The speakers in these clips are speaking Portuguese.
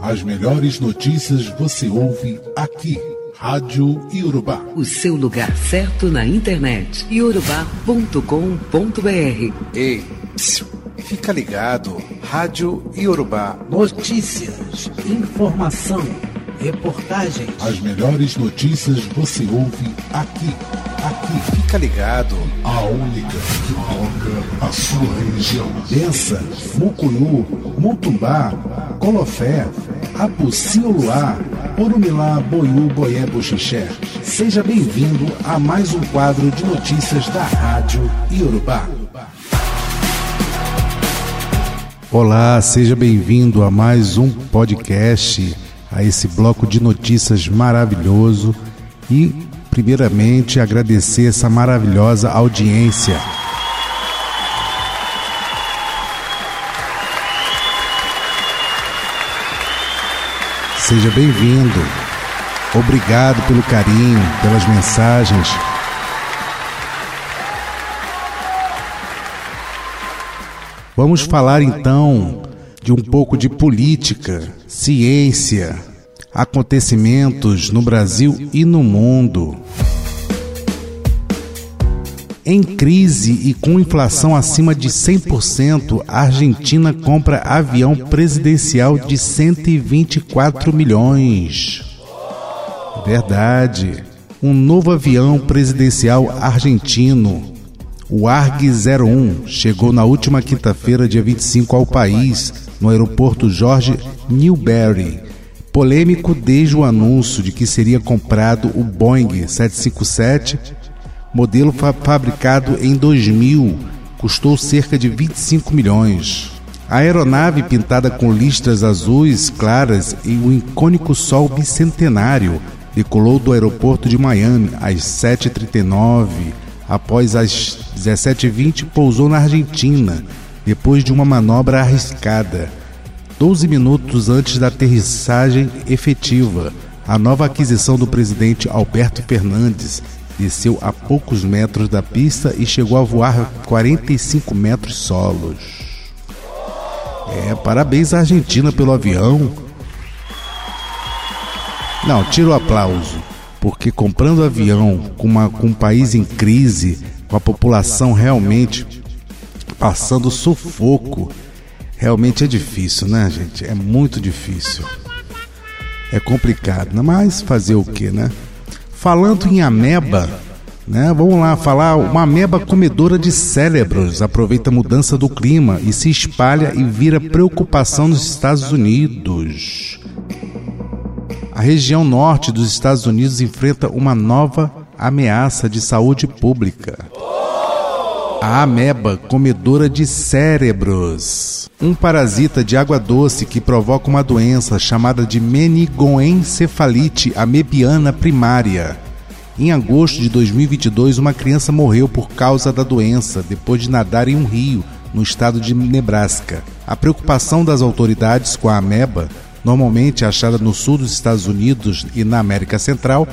As melhores notícias você ouve aqui. Rádio Iorubá. O seu lugar certo na internet. iorubá.com.br. Ei, psiu, fica ligado. Rádio Iorubá. Notícias, informação, reportagens. As melhores notícias você ouve aqui. Aqui. Fica ligado. A única que toca a sua região. Bença, Mucunu, Mutumbá, Colofé, Apucioluá, Orumilá, Boiú, Boié, Boxixé. Seja bem-vindo a mais um quadro de notícias da Rádio Iorubá. Olá, seja bem-vindo a mais um podcast, a esse bloco de notícias maravilhoso e primeiramente agradecer essa maravilhosa audiência. Seja bem-vindo. Obrigado pelo carinho, pelas mensagens. Vamos falar então de um pouco de política, ciência, acontecimentos no Brasil e no mundo. Em crise e com inflação acima de 100%, a Argentina compra avião presidencial de 124 milhões. Verdade. Um novo avião presidencial argentino, o ARG 01, chegou na última quinta-feira, dia 25, ao país, no aeroporto Jorge Newbery polêmico desde o anúncio de que seria comprado o Boeing 757, modelo fa fabricado em 2000, custou cerca de 25 milhões. A aeronave pintada com listras azuis claras e o icônico sol bicentenário decolou do aeroporto de Miami às 7h39. Após as 17h20, pousou na Argentina, depois de uma manobra arriscada. 12 minutos antes da aterrissagem efetiva, a nova aquisição do presidente Alberto Fernandes desceu a poucos metros da pista e chegou a voar 45 metros solos. É, parabéns à Argentina pelo avião. Não, tiro o aplauso, porque comprando avião com, uma, com um país em crise, com a população realmente passando sufoco, Realmente é difícil, né, gente? É muito difícil. É complicado, né? mas fazer o que, né? Falando em ameba, né? Vamos lá falar, uma ameba comedora de cérebros aproveita a mudança do clima e se espalha e vira preocupação nos Estados Unidos. A região norte dos Estados Unidos enfrenta uma nova ameaça de saúde pública. A ameba comedora de cérebros. Um parasita de água doce que provoca uma doença chamada de meningoencefalite amebiana primária. Em agosto de 2022, uma criança morreu por causa da doença depois de nadar em um rio no estado de Nebraska. A preocupação das autoridades com a ameba, normalmente achada no sul dos Estados Unidos e na América Central,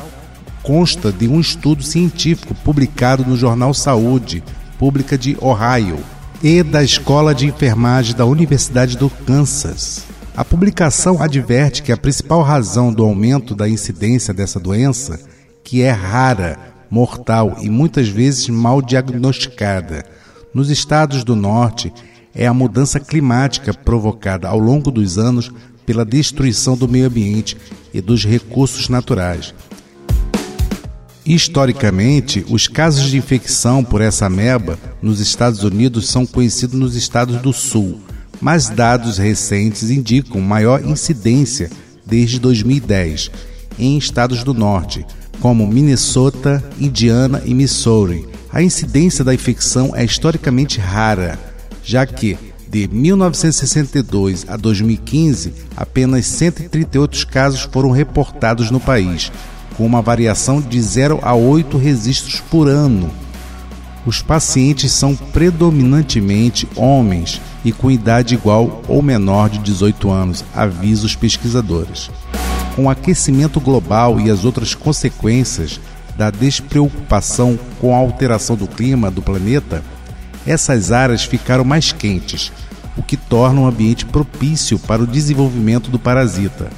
consta de um estudo científico publicado no jornal Saúde Pública de Ohio e da Escola de Enfermagem da Universidade do Kansas. A publicação adverte que a principal razão do aumento da incidência dessa doença, que é rara, mortal e muitas vezes mal diagnosticada, nos estados do norte, é a mudança climática provocada ao longo dos anos pela destruição do meio ambiente e dos recursos naturais, Historicamente, os casos de infecção por essa ameba nos Estados Unidos são conhecidos nos estados do Sul, mas dados recentes indicam maior incidência desde 2010 em estados do Norte, como Minnesota, Indiana e Missouri. A incidência da infecção é historicamente rara, já que de 1962 a 2015, apenas 138 casos foram reportados no país, com uma variação de 0 a 8 registros por ano. Os pacientes são predominantemente homens e com idade igual ou menor de 18 anos, avisa os pesquisadores. Com o aquecimento global e as outras consequências da despreocupação com a alteração do clima do planeta, essas áreas ficaram mais quentes, o que torna um ambiente propício para o desenvolvimento do parasita.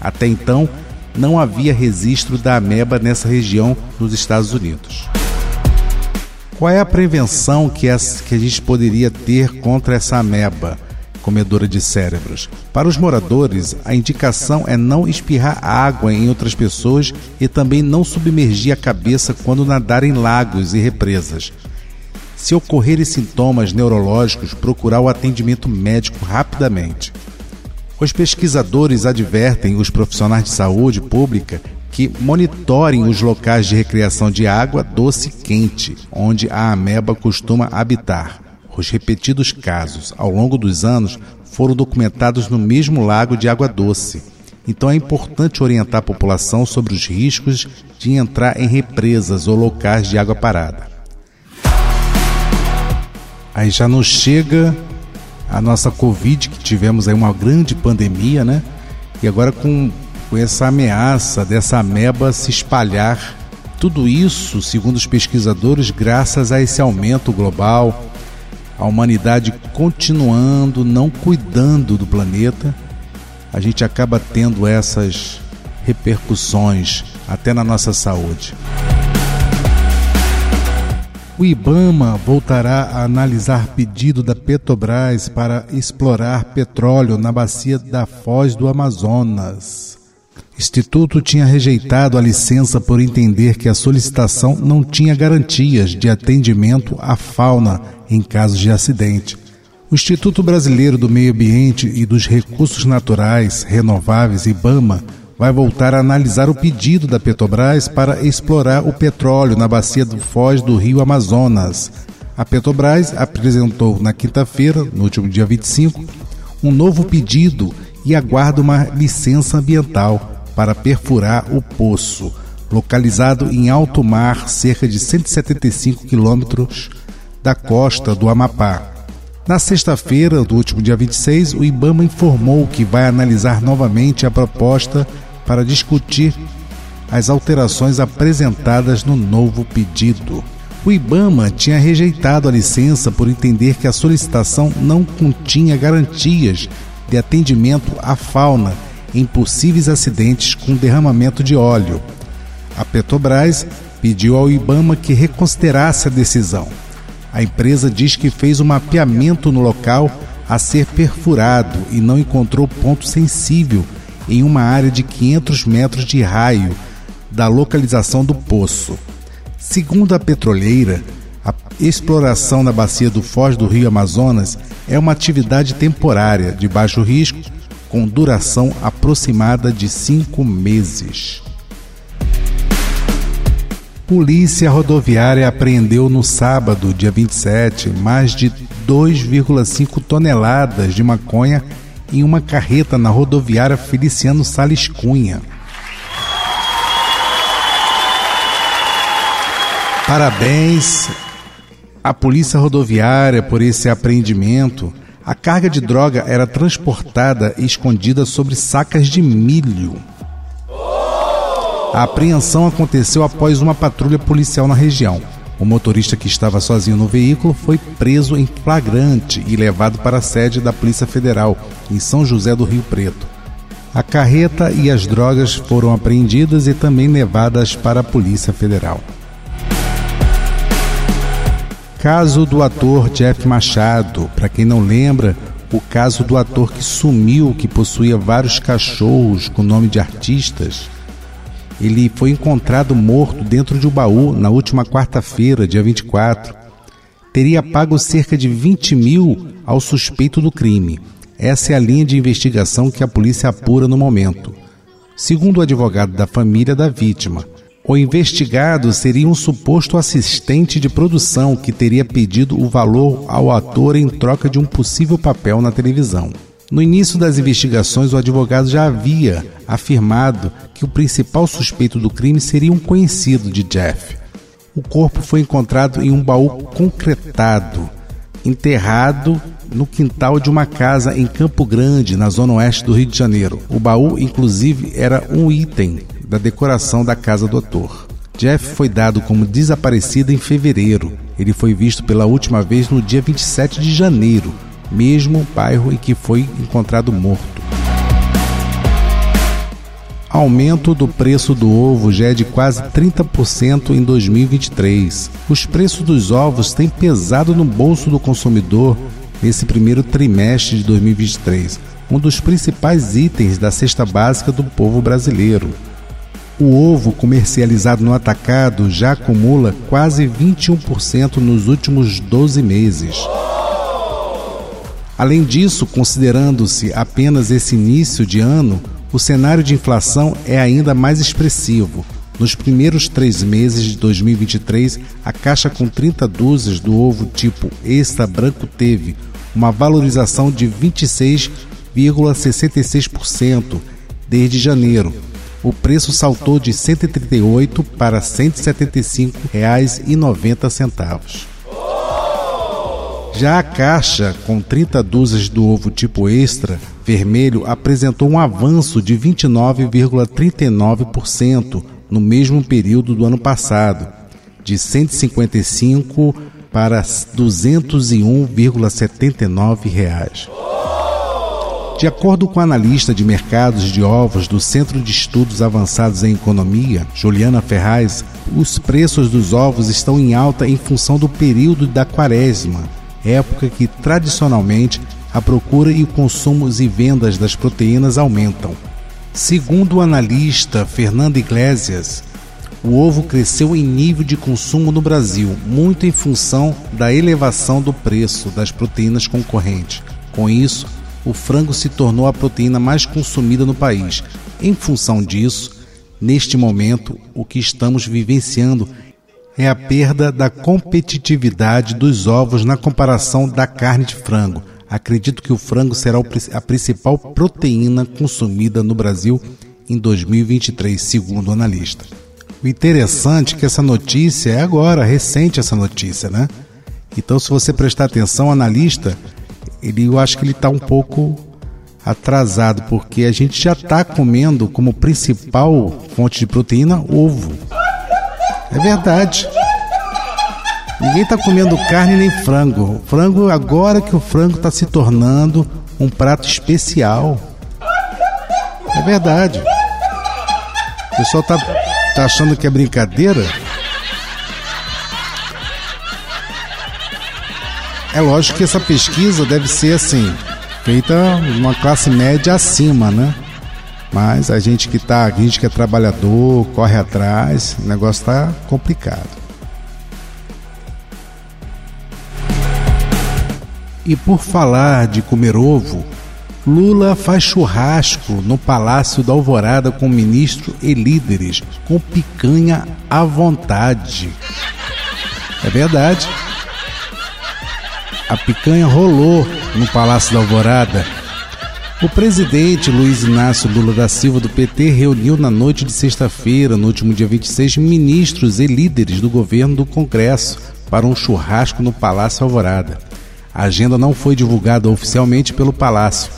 Até então, não havia registro da ameba nessa região nos Estados Unidos. Qual é a prevenção que, a gente poderia ter contra essa ameba? comedora de cérebros. Para os moradores, a indicação é não espirrar água em outras pessoas e também não submergir a cabeça quando nadar em lagos e represas. Se ocorrerem sintomas neurológicos, procurar o atendimento médico rapidamente. Os pesquisadores advertem os profissionais de saúde pública que monitorem os locais de recreação de água doce e quente, onde a ameba costuma habitar. Os repetidos casos ao longo dos anos foram documentados no mesmo lago de água doce. Então é importante orientar a população sobre os riscos de entrar em represas ou locais de água parada. Aí já nos chega a nossa Covid, que tivemos aí uma grande pandemia, né? E agora com, com essa ameaça dessa ameba se espalhar. Tudo isso, segundo os pesquisadores, graças a esse aumento global, a humanidade continuando não cuidando do planeta, a gente acaba tendo essas repercussões até na nossa saúde. O IBAMA voltará a analisar pedido da Petrobras para explorar petróleo na bacia da Foz do Amazonas. Instituto tinha rejeitado a licença por entender que a solicitação não tinha garantias de atendimento à fauna em casos de acidente. O Instituto Brasileiro do Meio Ambiente e dos Recursos Naturais Renováveis, IBAMA, vai voltar a analisar o pedido da Petrobras para explorar o petróleo na bacia do Foz do Rio Amazonas. A Petrobras apresentou na quinta-feira, no último dia 25, um novo pedido e aguarda uma licença ambiental para perfurar o poço, localizado em alto mar, cerca de 175 quilômetros da costa do Amapá. Na sexta-feira do último dia 26, o IBAMA informou que vai analisar novamente a proposta para discutir as alterações apresentadas no novo pedido. O IBAMA tinha rejeitado a licença por entender que a solicitação não continha garantias de atendimento à fauna em possíveis acidentes com derramamento de óleo. A Petrobras pediu ao IBAMA que reconsiderasse a decisão. A empresa diz que fez um mapeamento no local a ser perfurado e não encontrou ponto sensível em uma área de 500 metros de raio da localização do poço. Segundo a petroleira, a exploração na bacia do Foz do Rio Amazonas é uma atividade temporária de baixo risco, com duração aproximada de cinco meses. Polícia Rodoviária apreendeu no sábado, dia 27, mais de 2,5 toneladas de maconha em uma carreta na rodoviária Feliciano Sales Cunha. Parabéns à Polícia Rodoviária por esse apreendimento. A carga de droga era transportada e escondida sobre sacas de milho. A apreensão aconteceu após uma patrulha policial na região. O motorista que estava sozinho no veículo foi preso em flagrante e levado para a sede da Polícia Federal, em São José do Rio Preto. A carreta e as drogas foram apreendidas e também levadas para a Polícia Federal. Caso do ator Jeff Machado. Para quem não lembra, o caso do ator que sumiu, que possuía vários cachorros com nome de artistas ele foi encontrado morto dentro de um baú na última quarta-feira, dia 24. Teria pago cerca de 20 mil ao suspeito do crime. Essa é a linha de investigação que a polícia apura no momento. Segundo o advogado da família da vítima, o investigado seria um suposto assistente de produção que teria pedido o valor ao ator em troca de um possível papel na televisão. No início das investigações, o advogado já havia afirmado que o principal suspeito do crime seria um conhecido de Jeff. O corpo foi encontrado em um baú concretado, enterrado no quintal de uma casa em Campo Grande, na zona oeste do Rio de Janeiro. O baú, inclusive, era um item da decoração da casa do ator. Jeff foi dado como desaparecido em fevereiro. Ele foi visto pela última vez no dia 27 de janeiro, mesmo bairro em que foi encontrado morto. Aumento do preço do ovo já é de quase 30% em 2023. Os preços dos ovos têm pesado no bolso do consumidor nesse primeiro trimestre de 2023, um dos principais itens da cesta básica do povo brasileiro. O ovo comercializado no atacado já acumula quase 21% nos últimos 12 meses. Além disso, considerando-se apenas esse início de ano, o cenário de inflação é ainda mais expressivo. Nos primeiros três meses de 2023, a caixa com 30 dúzias do ovo tipo extra branco teve uma valorização de 26,66% desde janeiro. O preço saltou de R$ 138 para R$ 175,90. Já a caixa com 30 dúzias do ovo tipo extra vermelho apresentou um avanço de 29,39% no mesmo período do ano passado, de 155 para 201,79 reais. De acordo com a analista de mercados de ovos do Centro de Estudos Avançados em Economia, Juliana Ferraz, os preços dos ovos estão em alta em função do período da quaresma, época que tradicionalmente a procura e o consumo e vendas das proteínas aumentam. Segundo o analista Fernando Iglesias, o ovo cresceu em nível de consumo no Brasil, muito em função da elevação do preço das proteínas concorrentes. Com isso, o frango se tornou a proteína mais consumida no país. Em função disso, neste momento, o que estamos vivenciando é a perda da competitividade dos ovos na comparação da carne de frango. Acredito que o frango será a principal proteína consumida no Brasil em 2023, segundo o analista. O interessante é que essa notícia é agora, recente essa notícia, né? Então, se você prestar atenção, o analista, ele, eu acho que ele está um pouco atrasado, porque a gente já está comendo como principal fonte de proteína ovo. É verdade. Ninguém está comendo carne nem frango. Frango, agora que o frango está se tornando um prato especial. É verdade. O pessoal está tá achando que é brincadeira. É lógico que essa pesquisa deve ser assim, feita uma classe média acima, né? Mas a gente que tá, a gente que é trabalhador, corre atrás, o negócio tá complicado. E por falar de comer ovo, Lula faz churrasco no Palácio da Alvorada com ministro e líderes, com picanha à vontade. É verdade. A picanha rolou no Palácio da Alvorada o presidente Luiz Inácio Lula da Silva do PT reuniu na noite de sexta-feira, no último dia 26, ministros e líderes do governo do Congresso para um churrasco no Palácio Alvorada. A agenda não foi divulgada oficialmente pelo Palácio.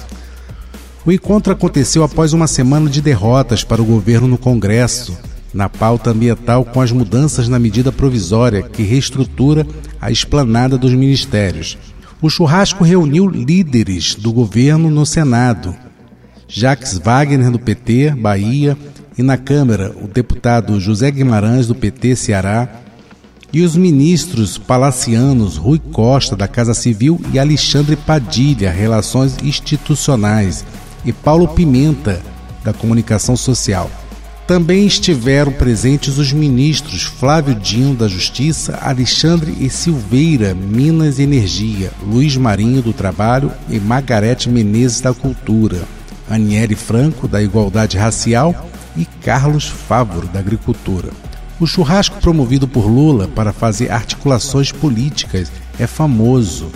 O encontro aconteceu após uma semana de derrotas para o governo no Congresso, na pauta ambiental com as mudanças na medida provisória que reestrutura a esplanada dos ministérios. O churrasco reuniu líderes do governo no Senado. Jacques Wagner, do PT, Bahia, e na Câmara, o deputado José Guimarães, do PT, Ceará, e os ministros palacianos Rui Costa, da Casa Civil, e Alexandre Padilha, Relações Institucionais, e Paulo Pimenta, da Comunicação Social. Também estiveram presentes os ministros Flávio Dino, da Justiça, Alexandre e Silveira, Minas e Energia, Luiz Marinho, do Trabalho e Margarete Menezes, da Cultura, Aniele Franco, da Igualdade Racial e Carlos Fávoro, da Agricultura. O churrasco promovido por Lula para fazer articulações políticas é famoso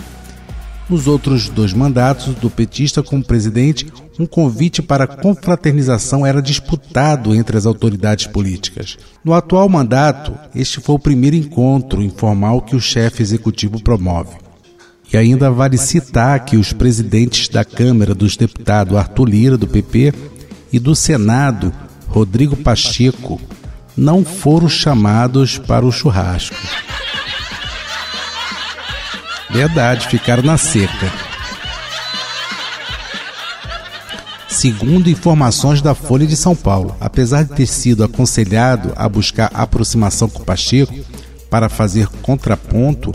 nos outros dois mandatos do petista como presidente, um convite para confraternização era disputado entre as autoridades políticas. No atual mandato, este foi o primeiro encontro informal que o chefe executivo promove. E ainda vale citar que os presidentes da Câmara dos Deputados Arthur Lira, do PP, e do Senado, Rodrigo Pacheco, não foram chamados para o churrasco. Verdade, ficaram na seca. Segundo informações da Folha de São Paulo, apesar de ter sido aconselhado a buscar aproximação com Pacheco para fazer contraponto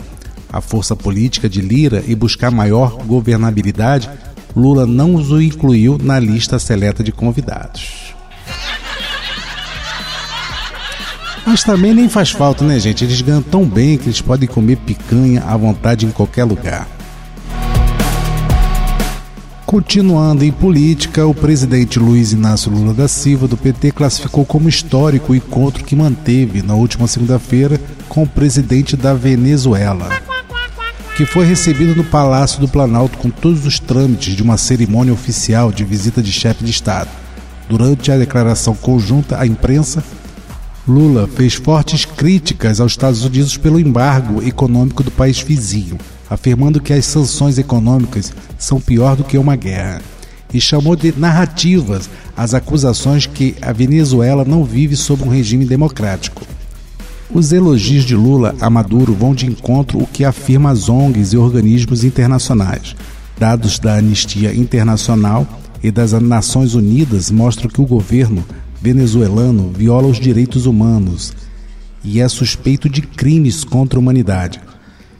à força política de Lira e buscar maior governabilidade, Lula não os incluiu na lista seleta de convidados. Mas também nem faz falta, né, gente? Eles ganham tão bem que eles podem comer picanha à vontade em qualquer lugar. Continuando em política, o presidente Luiz Inácio Lula da Silva, do PT, classificou como histórico o encontro que manteve na última segunda-feira com o presidente da Venezuela, que foi recebido no Palácio do Planalto com todos os trâmites de uma cerimônia oficial de visita de chefe de Estado. Durante a declaração conjunta à imprensa, Lula fez fortes críticas aos Estados Unidos pelo embargo econômico do país vizinho afirmando que as sanções econômicas são pior do que uma guerra, e chamou de narrativas as acusações que a Venezuela não vive sob um regime democrático. Os elogios de Lula a Maduro vão de encontro o que afirma as ONGs e organismos internacionais. Dados da Anistia Internacional e das Nações Unidas mostram que o governo venezuelano viola os direitos humanos e é suspeito de crimes contra a humanidade.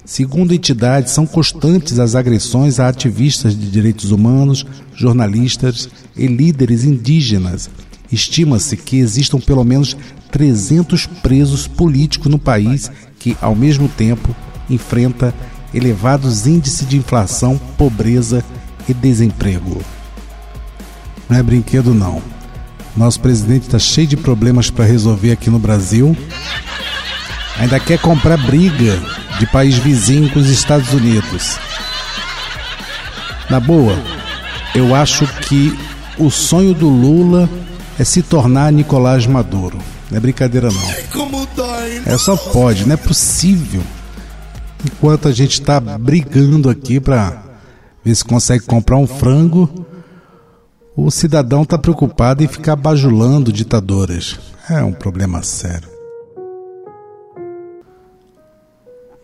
Segundo entidades, são constantes as agressões a ativistas de direitos humanos, jornalistas e líderes indígenas. Estima-se que existam pelo menos 300 presos políticos no país que, ao mesmo tempo, enfrenta elevados índices de inflação, pobreza e desemprego. Não é brinquedo, não. Nosso presidente está cheio de problemas para resolver aqui no Brasil. Ainda quer comprar briga de país vizinho com os Estados Unidos. Na boa, eu acho que o sonho do Lula é se tornar Nicolás Maduro. Não é brincadeira não. É só pode, não é possível. Enquanto a gente está brigando aqui para ver se consegue comprar um frango, o cidadão está preocupado em ficar bajulando ditadoras. É um problema sério.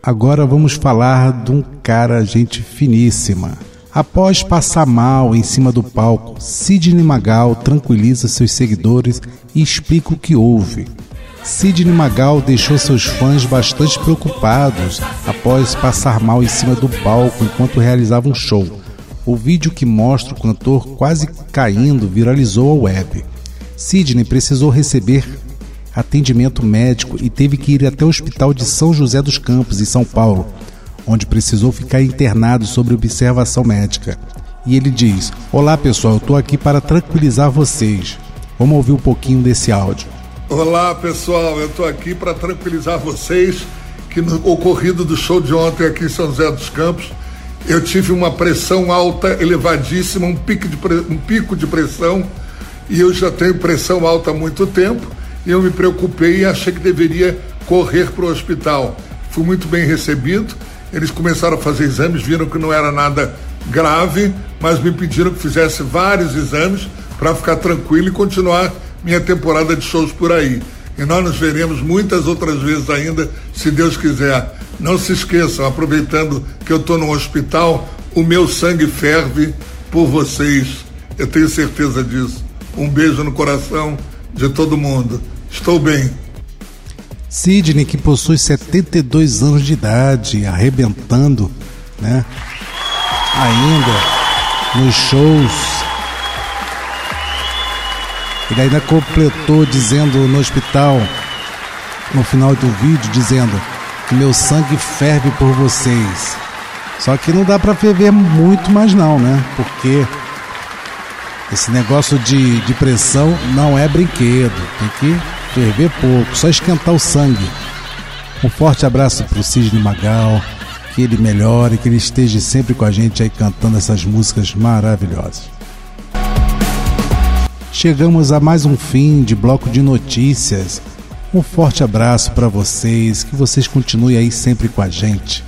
Agora vamos falar de um cara, gente finíssima. Após passar mal em cima do palco, Sidney Magal tranquiliza seus seguidores e explica o que houve. Sidney Magal deixou seus fãs bastante preocupados após passar mal em cima do palco enquanto realizava um show. O vídeo que mostra o cantor quase caindo viralizou a web. Sidney precisou receber atendimento médico e teve que ir até o Hospital de São José dos Campos, em São Paulo, onde precisou ficar internado sobre observação médica. E ele diz: Olá pessoal, eu estou aqui para tranquilizar vocês. Vamos ouvir um pouquinho desse áudio. Olá pessoal, eu estou aqui para tranquilizar vocês que no ocorrido do show de ontem aqui em São José dos Campos, eu tive uma pressão alta, elevadíssima, um pico de, um pico de pressão, e eu já tenho pressão alta há muito tempo eu me preocupei e achei que deveria correr para o hospital. Fui muito bem recebido. Eles começaram a fazer exames, viram que não era nada grave, mas me pediram que fizesse vários exames para ficar tranquilo e continuar minha temporada de shows por aí. E nós nos veremos muitas outras vezes ainda, se Deus quiser. Não se esqueçam, aproveitando que eu estou no hospital, o meu sangue ferve por vocês. Eu tenho certeza disso. Um beijo no coração de todo mundo. Estou bem. Sidney, que possui 72 anos de idade, arrebentando, né? Ainda nos shows. Ele ainda completou dizendo no hospital, no final do vídeo, dizendo que meu sangue ferve por vocês. Só que não dá para ferver muito mais não, né? Porque esse negócio de, de pressão não é brinquedo. Tem que ferver pouco, só esquentar o sangue. Um forte abraço para o Cisne Magal, que ele melhore, que ele esteja sempre com a gente aí cantando essas músicas maravilhosas. Chegamos a mais um fim de bloco de notícias. Um forte abraço para vocês, que vocês continuem aí sempre com a gente.